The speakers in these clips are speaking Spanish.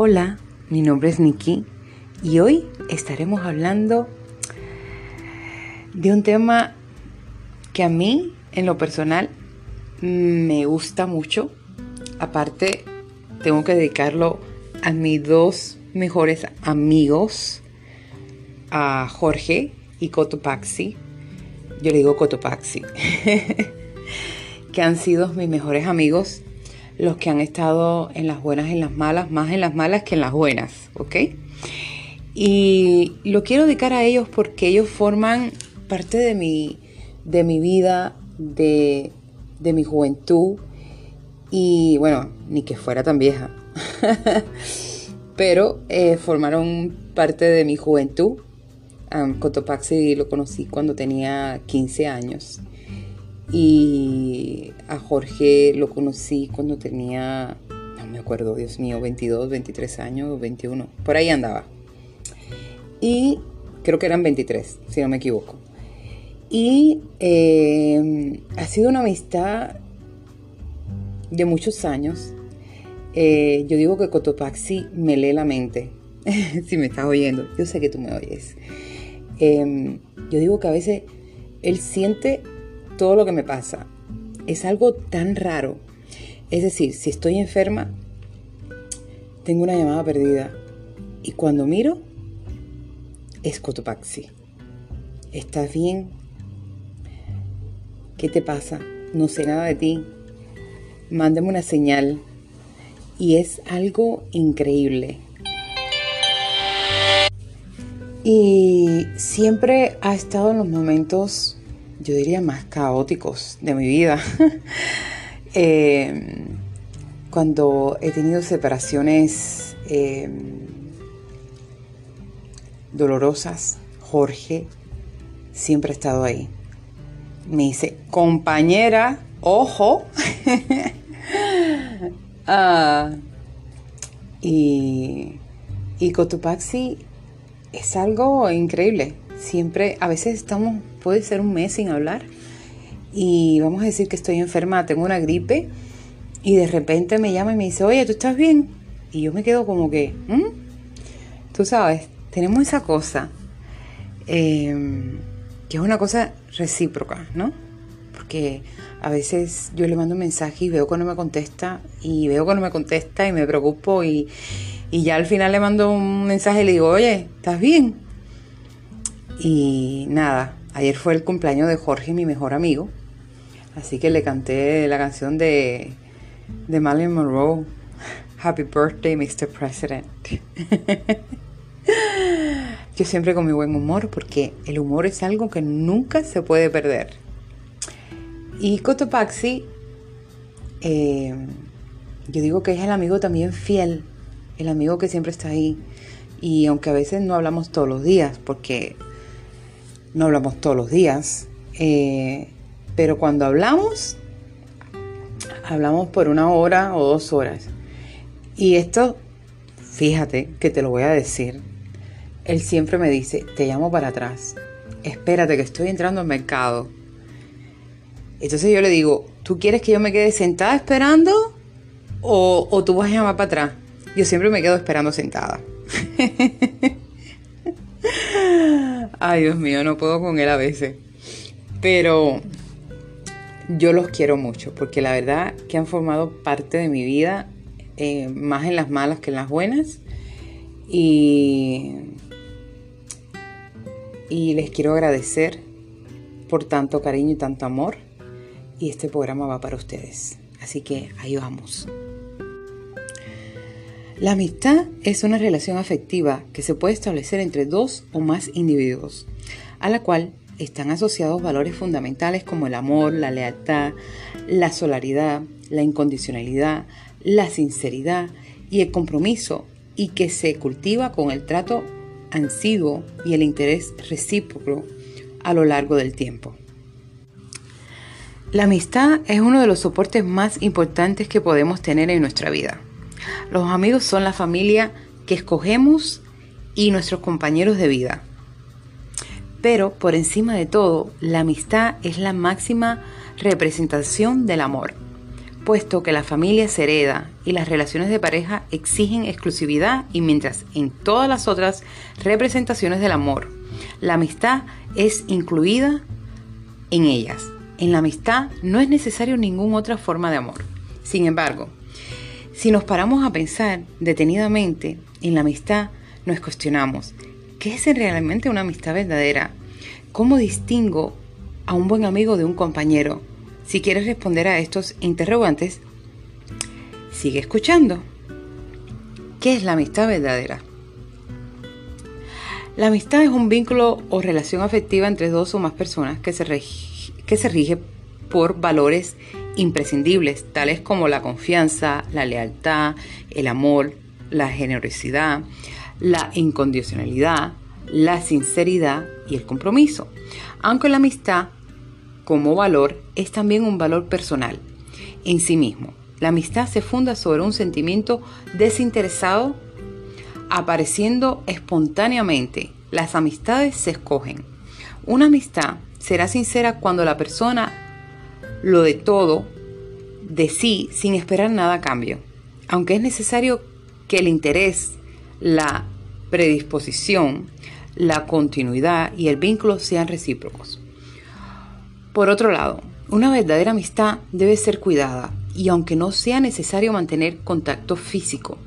Hola, mi nombre es Nikki y hoy estaremos hablando de un tema que a mí, en lo personal, me gusta mucho. Aparte, tengo que dedicarlo a mis dos mejores amigos, a Jorge y Cotopaxi. Yo le digo Cotopaxi. que han sido mis mejores amigos los que han estado en las buenas en las malas, más en las malas que en las buenas, ¿ok? Y lo quiero dedicar a ellos porque ellos forman parte de mi, de mi vida, de, mi juventud y bueno, ni que fuera tan vieja, pero eh, formaron parte de mi juventud. Um, Cotopaxi lo conocí cuando tenía 15 años y a Jorge lo conocí cuando tenía, no me acuerdo, Dios mío, 22, 23 años, 21, por ahí andaba. Y creo que eran 23, si no me equivoco. Y eh, ha sido una amistad de muchos años. Eh, yo digo que Cotopaxi me lee la mente, si me estás oyendo. Yo sé que tú me oyes. Eh, yo digo que a veces él siente todo lo que me pasa. Es algo tan raro. Es decir, si estoy enferma, tengo una llamada perdida. Y cuando miro, es Cotopaxi. ¿Estás bien? ¿Qué te pasa? No sé nada de ti. Mándame una señal. Y es algo increíble. Y siempre ha estado en los momentos yo diría, más caóticos de mi vida. Eh, cuando he tenido separaciones eh, dolorosas, Jorge siempre ha estado ahí. Me dice, compañera, ojo. Ah, y, y Cotopaxi es algo increíble. Siempre, a veces estamos, puede ser un mes sin hablar y vamos a decir que estoy enferma, tengo una gripe y de repente me llama y me dice, oye, ¿tú estás bien? Y yo me quedo como que, tú sabes, tenemos esa cosa, em, que es una cosa recíproca, ¿no? Porque a veces yo le mando un mensaje y veo que no me contesta y veo que no me contesta y me preocupo y, y ya al final le mando un mensaje y le digo, oye, ¿estás bien? Y nada, ayer fue el cumpleaños de Jorge, mi mejor amigo. Así que le canté la canción de, de Marilyn Monroe, Happy Birthday, Mr. President. Yo siempre con mi buen humor porque el humor es algo que nunca se puede perder. Y Cotopaxi, eh, yo digo que es el amigo también fiel, el amigo que siempre está ahí. Y aunque a veces no hablamos todos los días, porque no hablamos todos los días, eh, pero cuando hablamos, hablamos por una hora o dos horas. Y esto, fíjate que te lo voy a decir, él siempre me dice, te llamo para atrás, espérate que estoy entrando al mercado. Entonces yo le digo, ¿tú quieres que yo me quede sentada esperando o, tú vas a llamar para atrás? Yo siempre me quedo esperando sentada. Ay, Dios mío, no puedo con él a veces. Pero yo los quiero mucho porque la verdad que han formado parte de mi vida, eh, más en las malas que en las buenas. Y, y les quiero agradecer por tanto cariño y tanto amor. Y este programa va para ustedes. Así que ahí vamos. La amistad es una relación afectiva que se puede establecer entre dos o más individuos, a la cual están asociados valores fundamentales como el amor, la lealtad, la solidaridad, la incondicionalidad, la sinceridad y el compromiso y que se cultiva con el trato ansiduo y el interés recíproco a lo largo del tiempo. La amistad es uno de los soportes más importantes que podemos tener en nuestra vida. Los amigos son la familia que escogemos y nuestros compañeros de vida. Pero por encima de todo, la amistad es la máxima representación del amor, puesto que la familia se hereda y las relaciones de pareja exigen exclusividad y mientras en todas las otras representaciones del amor, la amistad es incluida en ellas. En la amistad no es necesario ninguna otra forma de amor. Sin embargo, si nos paramos a pensar detenidamente en la amistad, nos cuestionamos, ¿qué es realmente una amistad verdadera? ¿Cómo distingo a un buen amigo de un compañero? Si quieres responder a estos interrogantes, sigue escuchando. ¿Qué es la amistad verdadera? La amistad es un vínculo o relación afectiva entre dos o más personas que se, que se rige por valores imprescindibles, tales como la confianza, la lealtad, el amor, la generosidad, la incondicionalidad, la sinceridad y el compromiso. Aunque la amistad como valor es también un valor personal en sí mismo. La amistad se funda sobre un sentimiento desinteresado apareciendo espontáneamente. Las amistades se escogen. Una amistad será sincera cuando la persona lo de todo de sí sin esperar nada a cambio. Aunque es necesario que el interés, la predisposición, la continuidad y el vínculo sean recíprocos. Por otro lado, una verdadera amistad debe ser cuidada y aunque no sea necesario mantener contacto físico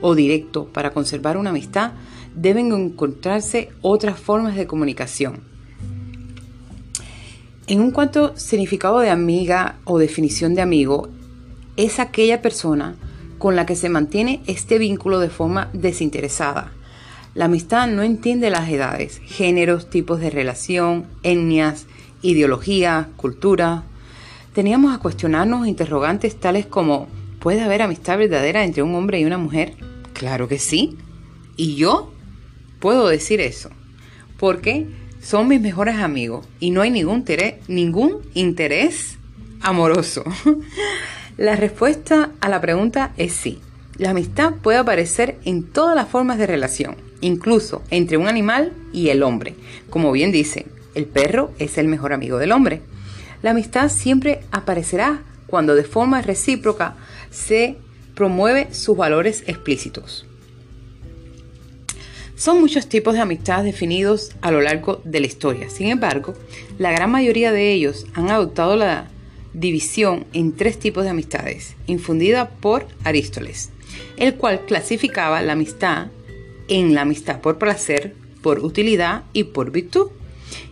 o directo para conservar una amistad, deben encontrarse otras formas de comunicación. En cuanto significado de amiga o definición de amigo, es aquella persona con la que se mantiene este vínculo de forma desinteresada. La amistad no entiende las edades, géneros, tipos de relación, etnias, ideología, cultura, teníamos a cuestionarnos interrogantes tales como ¿puede haber amistad verdadera entre un hombre y una mujer? Claro que sí. Y yo puedo decir eso, porque son mis mejores amigos y no hay ningún interés, ningún interés amoroso. la respuesta a la pregunta es sí. La amistad puede aparecer en todas las formas de relación, incluso entre un animal y el hombre. Como bien dice, el perro es el mejor amigo del hombre. La amistad siempre aparecerá cuando de forma recíproca se promueve sus valores explícitos. Son muchos tipos de amistades definidos a lo largo de la historia. Sin embargo, la gran mayoría de ellos han adoptado la división en tres tipos de amistades, infundida por Aristóteles, el cual clasificaba la amistad en la amistad por placer, por utilidad y por virtud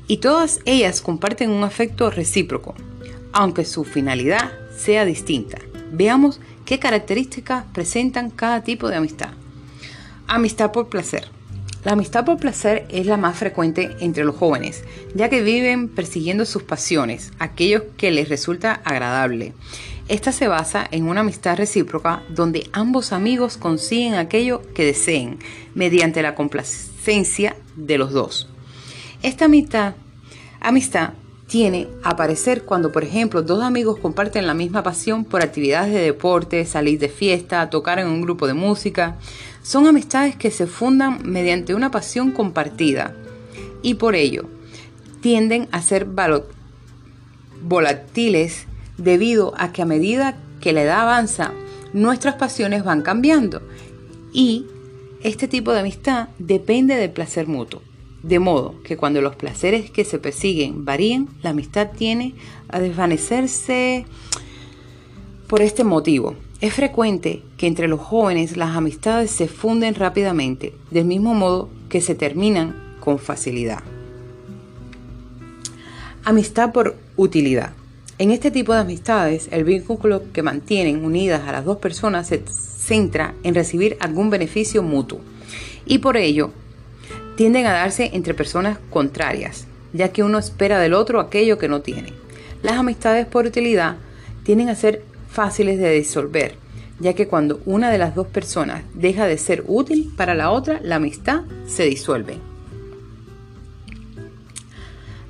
y todas ellas comparten un afecto recíproco, aunque su finalidad sea distinta. Veamos qué características presentan cada tipo de amistad. Amistad por placer. La amistad por placer es la más frecuente entre los jóvenes, ya que viven persiguiendo sus pasiones, aquellos que les resulta agradable. Esta se basa en una amistad recíproca donde ambos amigos consiguen aquello que deseen mediante la complacencia de los dos. Esta amistad, tiene aparecer cuando, por ejemplo, dos amigos comparten la misma pasión por actividades de deporte, salir de fiesta, tocar en un grupo de música. Son amistades que se fundan mediante una pasión compartida y por ello tienden a ser volátiles debido a que a medida que la edad avanza, nuestras pasiones van cambiando y este tipo de amistad depende del placer mutuo. De modo que cuando los placeres que se persiguen varíen, la amistad tiene a desvanecerse por este motivo. Es frecuente que entre los jóvenes las amistades se funden rápidamente, del mismo modo que se terminan con facilidad. Amistad por utilidad. En este tipo de amistades, el vínculo que mantienen unidas a las dos personas se centra en recibir algún beneficio mutuo y por ello tienden a darse entre personas contrarias, ya que uno espera del otro aquello que no tiene. Las amistades por utilidad tienden a ser fáciles de disolver, ya que cuando una de las dos personas deja de ser útil para la otra, la amistad se disuelve.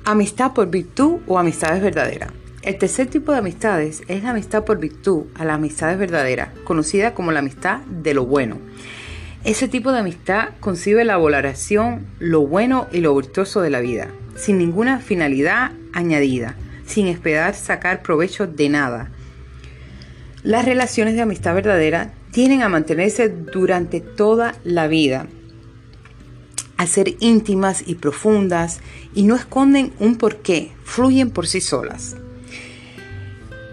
Amistad por virtud o amistades verdaderas. El tercer tipo de amistades es la amistad por virtud a las amistades verdaderas, conocida como la amistad de lo bueno. Ese tipo de amistad concibe la valoración, lo bueno y lo virtuoso de la vida, sin ninguna finalidad añadida, sin esperar sacar provecho de nada. Las relaciones de amistad verdadera tienen a mantenerse durante toda la vida, a ser íntimas y profundas y no esconden un porqué, fluyen por sí solas.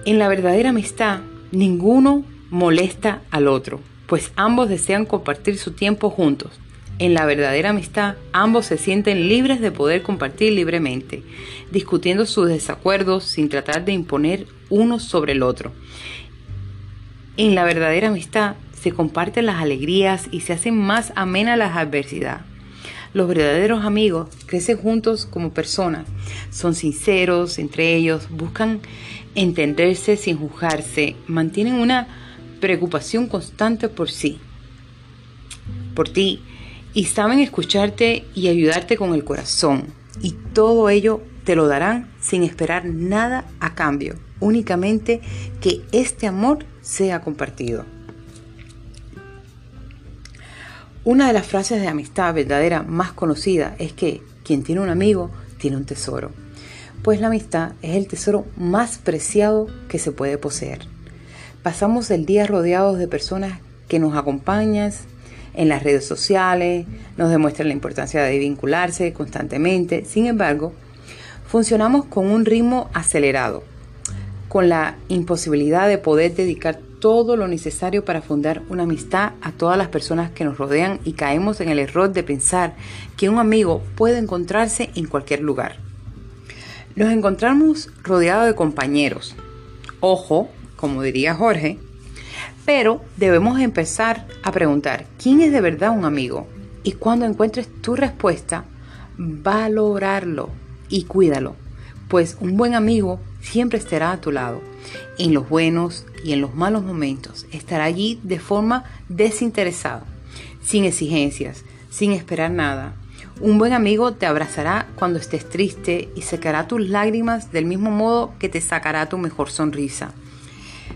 En la verdadera amistad, ninguno molesta al otro, pues ambos desean compartir su tiempo juntos. En la verdadera amistad, ambos se sienten libres de poder compartir libremente, discutiendo sus desacuerdos sin tratar de imponer uno sobre el otro. En la verdadera amistad se comparten las alegrías y se hacen más amenas las adversidades. Los verdaderos amigos crecen juntos como personas, son sinceros entre ellos, buscan entenderse sin juzgarse, mantienen una preocupación constante por sí, por ti, y saben escucharte y ayudarte con el corazón. Y todo ello te lo darán sin esperar nada a cambio, únicamente que este amor sea compartido. Una de las frases de amistad verdadera más conocida es que quien tiene un amigo tiene un tesoro, pues la amistad es el tesoro más preciado que se puede poseer. Pasamos el día rodeados de personas que nos acompañan, en las redes sociales, nos demuestran la importancia de vincularse constantemente. Sin embargo, funcionamos con un ritmo acelerado, con la imposibilidad de poder dedicar todo lo necesario para fundar una amistad a todas las personas que nos rodean y caemos en el error de pensar que un amigo puede encontrarse en cualquier lugar. Nos encontramos rodeados de compañeros. Ojo, como diría Jorge, pero debemos empezar a preguntar, ¿quién es de verdad un amigo? Y cuando encuentres tu respuesta, valorarlo y cuídalo, pues un buen amigo siempre estará a tu lado, en los buenos y en los malos momentos. Estará allí de forma desinteresada, sin exigencias, sin esperar nada. Un buen amigo te abrazará cuando estés triste y secará tus lágrimas del mismo modo que te sacará tu mejor sonrisa.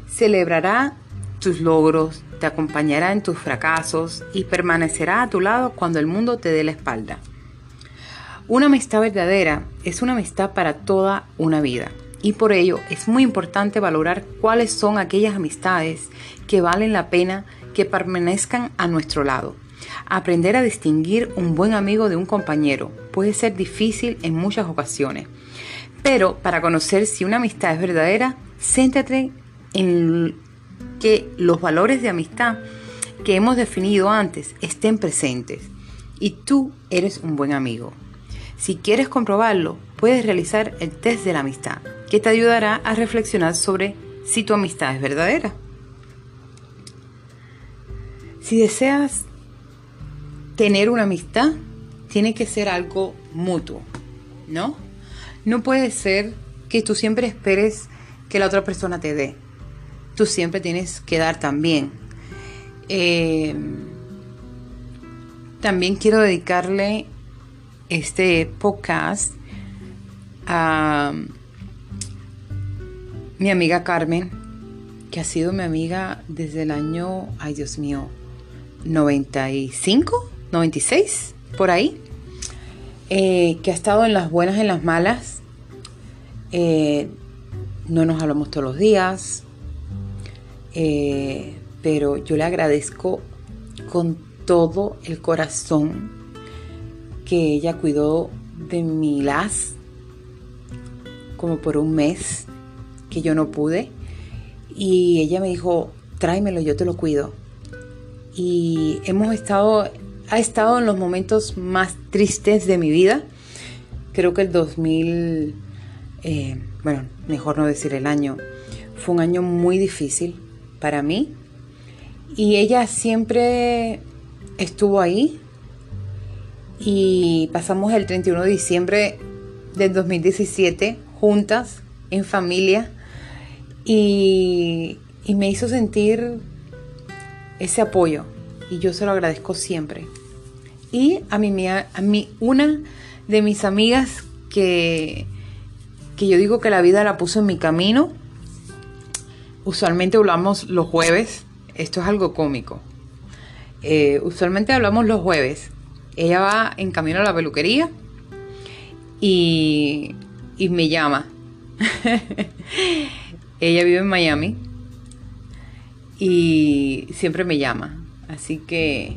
Celebrará tus logros, te acompañará en tus fracasos y permanecerá a tu lado cuando el mundo te dé la espalda. Una amistad verdadera es una amistad para toda una vida y por ello es muy importante valorar cuáles son aquellas amistades que valen la pena que permanezcan a nuestro lado. Aprender a distinguir un buen amigo de un compañero puede ser difícil en muchas ocasiones, pero para conocer si una amistad es verdadera, céntrate en que los valores de amistad que hemos definido antes estén presentes y tú eres un buen amigo. Si quieres comprobarlo, puedes realizar el test de la amistad, que te ayudará a reflexionar sobre si tu amistad es verdadera. Si deseas tener una amistad, tiene que ser algo mutuo, ¿no? No puede ser que tú siempre esperes que la otra persona te dé tú siempre tienes que dar también. Eh, también quiero dedicarle este podcast a mi amiga Carmen, que ha sido mi amiga desde el año, ay Dios mío, 95, 96, por ahí, eh, que ha estado en las buenas y en las malas. Eh, no nos hablamos todos los días, eh, pero yo le agradezco con todo el corazón que ella cuidó de mi las como por un mes que yo no pude y ella me dijo tráemelo yo te lo cuido y hemos estado ha estado en los momentos más tristes de mi vida creo que el 2000 eh, bueno mejor no decir el año fue un año muy difícil para mí. Y ella siempre estuvo ahí. Y pasamos el 31 de diciembre del 2017 juntas, en familia. Y, me hizo sentir ese apoyo. Y yo se lo agradezco siempre. Y a mí, a mí una de mis amigas que, que yo digo que la vida la puso en mi camino usualmente hablamos los jueves, esto es algo cómico. Eh, usualmente hablamos los jueves. Ella va en camino a la peluquería y, y me llama. Ella vive en Miami y siempre me llama. Así que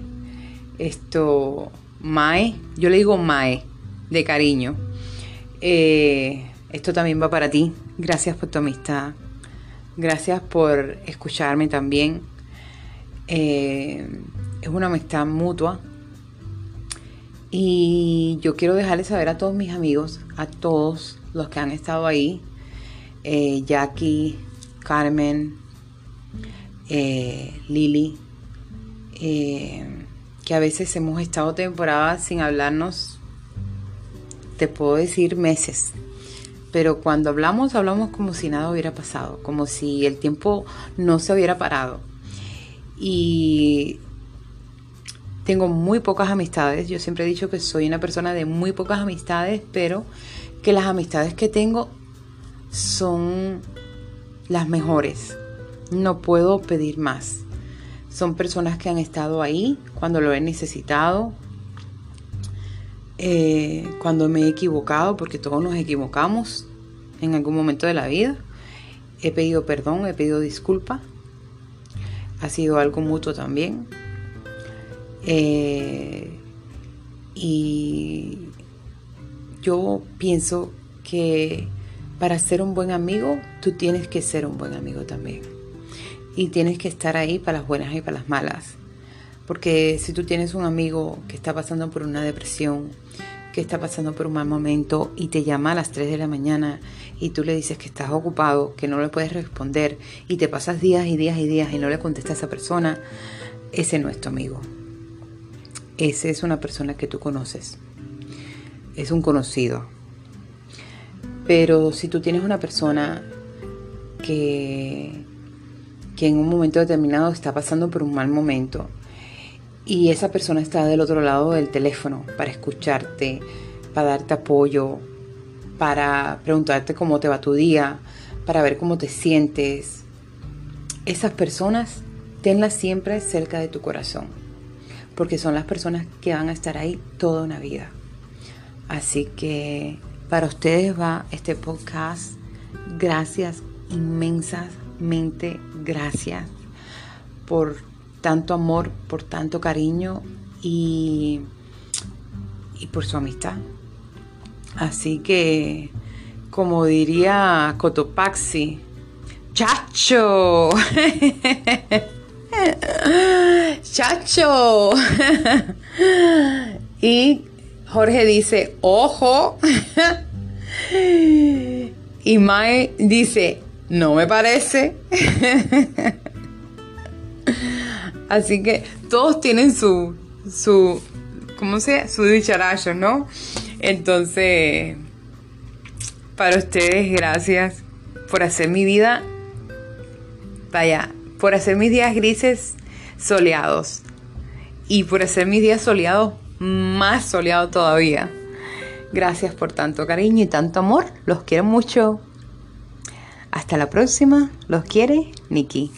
esto, Mae, yo le digo Mae de cariño. Eh, esto también va para ti. Gracias por tu amistad. Gracias por escucharme también. Eh, es una amistad mutua. Y yo quiero dejarles saber a todos mis amigos, a todos los que han estado ahí, eh, Jackie, Carmen, eh, Lili, que a veces hemos estado temporadas sin hablarnos, te puedo decir meses, pero cuando hablamos, hablamos como si nada hubiera pasado, como si el tiempo no se hubiera parado. Y tengo muy pocas amistades, yo siempre he dicho que soy una persona de muy pocas amistades, pero que las amistades que tengo son las mejores. No puedo pedir más. Son personas que han estado ahí cuando lo he necesitado, eh, cuando me he equivocado, porque todos nos equivocamos en algún momento de la vida. He pedido perdón, he pedido disculpa. Ha sido algo mutuo también. Eh, y yo pienso que para ser un buen amigo, tú tienes que ser un buen amigo también. Y tienes que estar ahí para las buenas y para las malas. Porque si tú tienes un amigo que está pasando por una depresión, que está pasando por un mal momento y te llama a las 3 de la mañana y tú le dices que estás ocupado, que no le puedes responder y te pasas días y días y días y no le contestas a esa persona, ese no es tu amigo. Ese es una persona que tú conoces. Es un conocido. Pero si tú tienes una persona que, que en un momento determinado está pasando por un mal momento, y esa persona está del otro lado del teléfono para escucharte, para darte apoyo, para preguntarte cómo te va tu día, para ver cómo te sientes. Esas personas, tenlas siempre cerca de tu corazón, porque son las personas que van a estar ahí toda una vida. Así que para ustedes va este podcast. Gracias, inmensamente gracias por tanto amor, por tanto cariño y, y por su amistad. Así que, como diría Cotopaxi, ¡Chacho! ¡Chacho! y Jorge dice, ¡ojo! y Mae dice, no me parece. Así que todos tienen su, su, ¿cómo se Su dicharacho, ¿no? Entonces, para ustedes, gracias por hacer mi vida, vaya, por hacer mis días grises soleados y por hacer mis días soleados más soleados todavía. Gracias por tanto cariño y tanto amor. Los quiero mucho. Hasta la próxima. Los quiere Nikki.